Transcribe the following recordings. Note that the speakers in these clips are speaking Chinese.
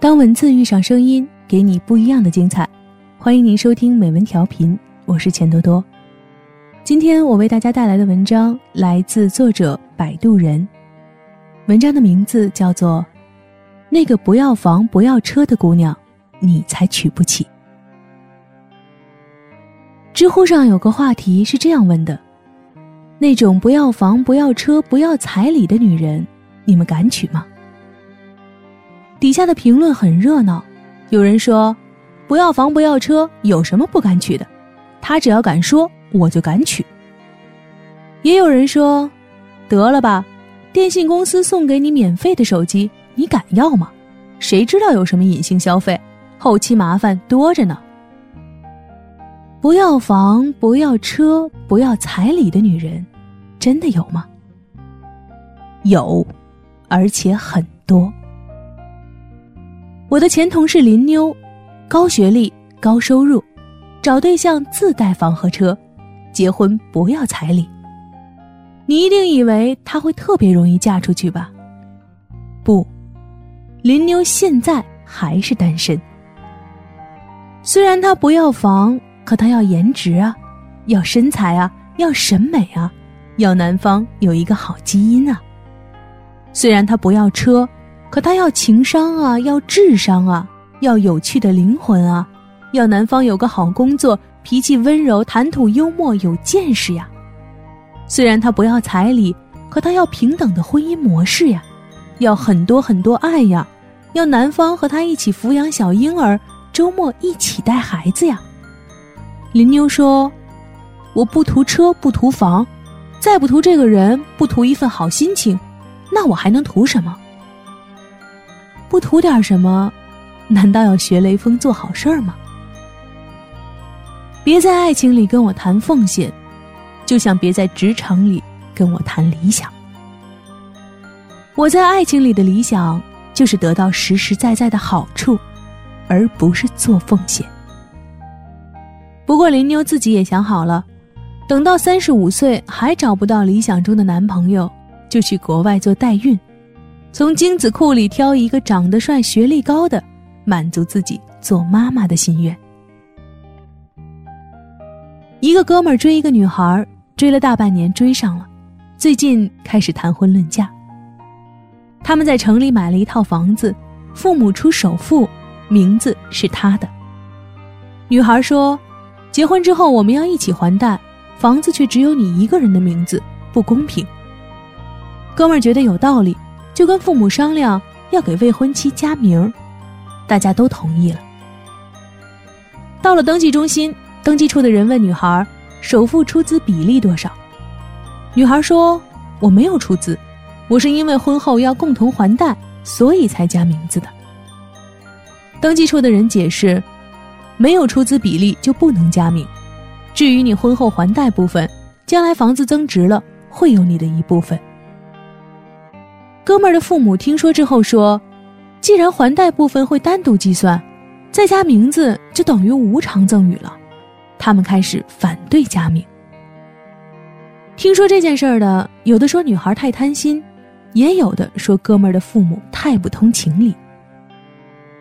当文字遇上声音，给你不一样的精彩。欢迎您收听美文调频，我是钱多多。今天我为大家带来的文章来自作者摆渡人，文章的名字叫做《那个不要房不要车的姑娘，你才娶不起》。知乎上有个话题是这样问的：那种不要房不要车不要彩礼的女人，你们敢娶吗？底下的评论很热闹，有人说：“不要房不要车，有什么不敢娶的？他只要敢说，我就敢娶。”也有人说：“得了吧，电信公司送给你免费的手机，你敢要吗？谁知道有什么隐性消费，后期麻烦多着呢。”不要房不要车不要彩礼的女人，真的有吗？有，而且很多。我的前同事林妞，高学历、高收入，找对象自带房和车，结婚不要彩礼。你一定以为她会特别容易嫁出去吧？不，林妞现在还是单身。虽然她不要房，可她要颜值啊，要身材啊，要审美啊，要男方有一个好基因啊。虽然她不要车。可他要情商啊，要智商啊，要有趣的灵魂啊，要男方有个好工作，脾气温柔，谈吐幽默，有见识呀。虽然他不要彩礼，可他要平等的婚姻模式呀，要很多很多爱呀，要男方和他一起抚养小婴儿，周末一起带孩子呀。林妞说：“我不图车，不图房，再不图这个人，不图一份好心情，那我还能图什么？”不图点什么，难道要学雷锋做好事儿吗？别在爱情里跟我谈奉献，就像别在职场里跟我谈理想。我在爱情里的理想，就是得到实实在在的好处，而不是做奉献。不过林妞自己也想好了，等到三十五岁还找不到理想中的男朋友，就去国外做代孕。从精子库里挑一个长得帅、学历高的，满足自己做妈妈的心愿。一个哥们儿追一个女孩，追了大半年，追上了，最近开始谈婚论嫁。他们在城里买了一套房子，父母出首付，名字是他的。女孩说：“结婚之后我们要一起还贷，房子却只有你一个人的名字，不公平。”哥们儿觉得有道理。就跟父母商量要给未婚妻加名，大家都同意了。到了登记中心，登记处的人问女孩：“首付出资比例多少？”女孩说：“我没有出资，我是因为婚后要共同还贷，所以才加名字的。”登记处的人解释：“没有出资比例就不能加名。至于你婚后还贷部分，将来房子增值了，会有你的一部分。”哥们儿的父母听说之后说：“既然还贷部分会单独计算，再加名字就等于无偿赠与了。”他们开始反对加名。听说这件事儿的，有的说女孩太贪心，也有的说哥们儿的父母太不通情理。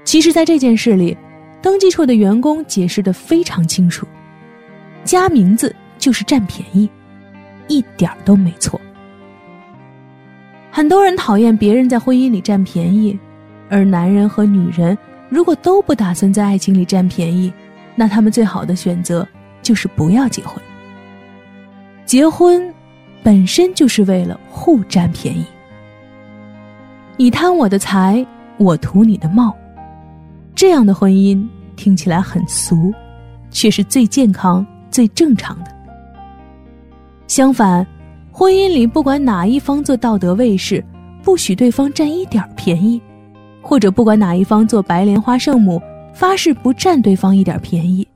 其实，在这件事里，登记处的员工解释的非常清楚：加名字就是占便宜，一点都没错。很多人讨厌别人在婚姻里占便宜，而男人和女人如果都不打算在爱情里占便宜，那他们最好的选择就是不要结婚。结婚本身就是为了互占便宜，你贪我的财，我图你的貌，这样的婚姻听起来很俗，却是最健康、最正常的。相反。婚姻里，不管哪一方做道德卫士，不许对方占一点便宜；或者不管哪一方做白莲花圣母，发誓不占对方一点便宜，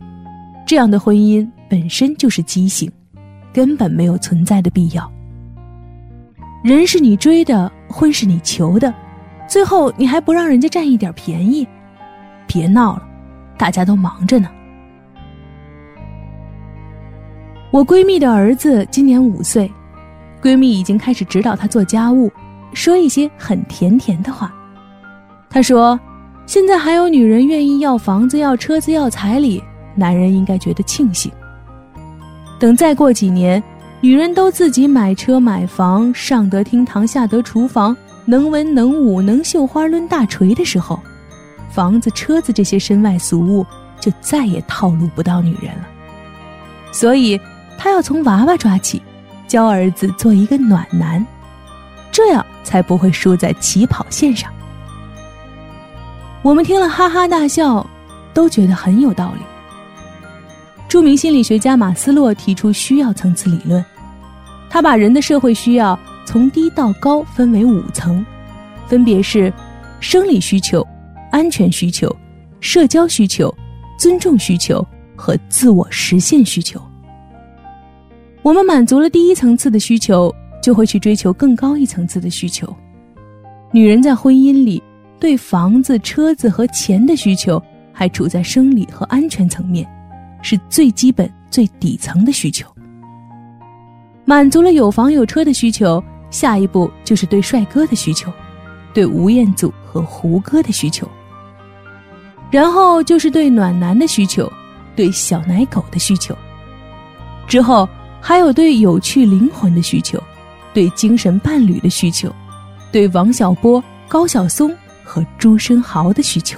这样的婚姻本身就是畸形，根本没有存在的必要。人是你追的，婚是你求的，最后你还不让人家占一点便宜？别闹了，大家都忙着呢。我闺蜜的儿子今年五岁。闺蜜已经开始指导她做家务，说一些很甜甜的话。她说：“现在还有女人愿意要房子、要车子、要彩礼，男人应该觉得庆幸。等再过几年，女人都自己买车买房，上得厅堂，下得厨房，能文能武，能绣花抡大锤的时候，房子、车子这些身外俗物就再也套路不到女人了。所以，她要从娃娃抓起，教儿子做一个暖男，这样才不会输在起跑线上。我们听了哈哈大笑，都觉得很有道理。著名心理学家马斯洛提出需要层次理论，他把人的社会需要从低到高分为五层，分别是生理需求、安全需求、社交需求、尊重需求和自我实现需求。我们满足了第一层次的需求，就会去追求更高一层次的需求。女人在婚姻里。对房子、车子和钱的需求还处在生理和安全层面，是最基本、最底层的需求。满足了有房有车的需求，下一步就是对帅哥的需求，对吴彦祖和胡歌的需求。然后就是对暖男的需求，对小奶狗的需求。之后还有对有趣灵魂的需求，对精神伴侣的需求，对王小波、高晓松。和朱生豪的需求，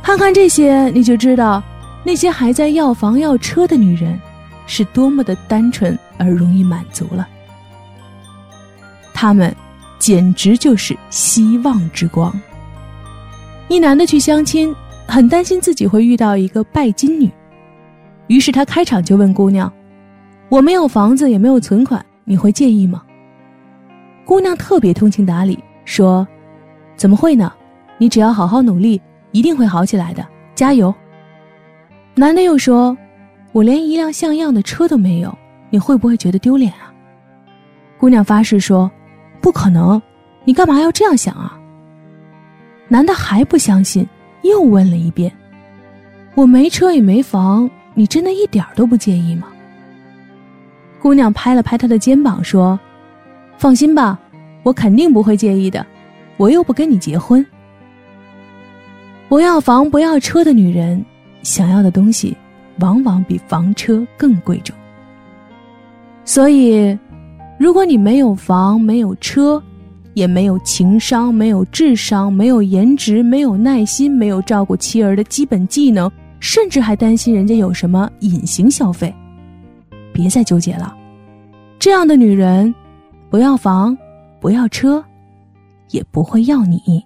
看看这些，你就知道那些还在要房要车的女人，是多么的单纯而容易满足了。他们简直就是希望之光。一男的去相亲，很担心自己会遇到一个拜金女，于是他开场就问姑娘：“我没有房子，也没有存款，你会介意吗？”姑娘特别通情达理，说。怎么会呢？你只要好好努力，一定会好起来的，加油。男的又说：“我连一辆像样的车都没有，你会不会觉得丢脸啊？”姑娘发誓说：“不可能，你干嘛要这样想啊？”男的还不相信，又问了一遍：“我没车也没房，你真的一点都不介意吗？”姑娘拍了拍他的肩膀说：“放心吧，我肯定不会介意的。”我又不跟你结婚。不要房不要车的女人，想要的东西往往比房车更贵重。所以，如果你没有房没有车，也没有情商没有智商没有颜值没有耐心没有照顾妻儿的基本技能，甚至还担心人家有什么隐形消费，别再纠结了。这样的女人，不要房，不要车。也不会要你。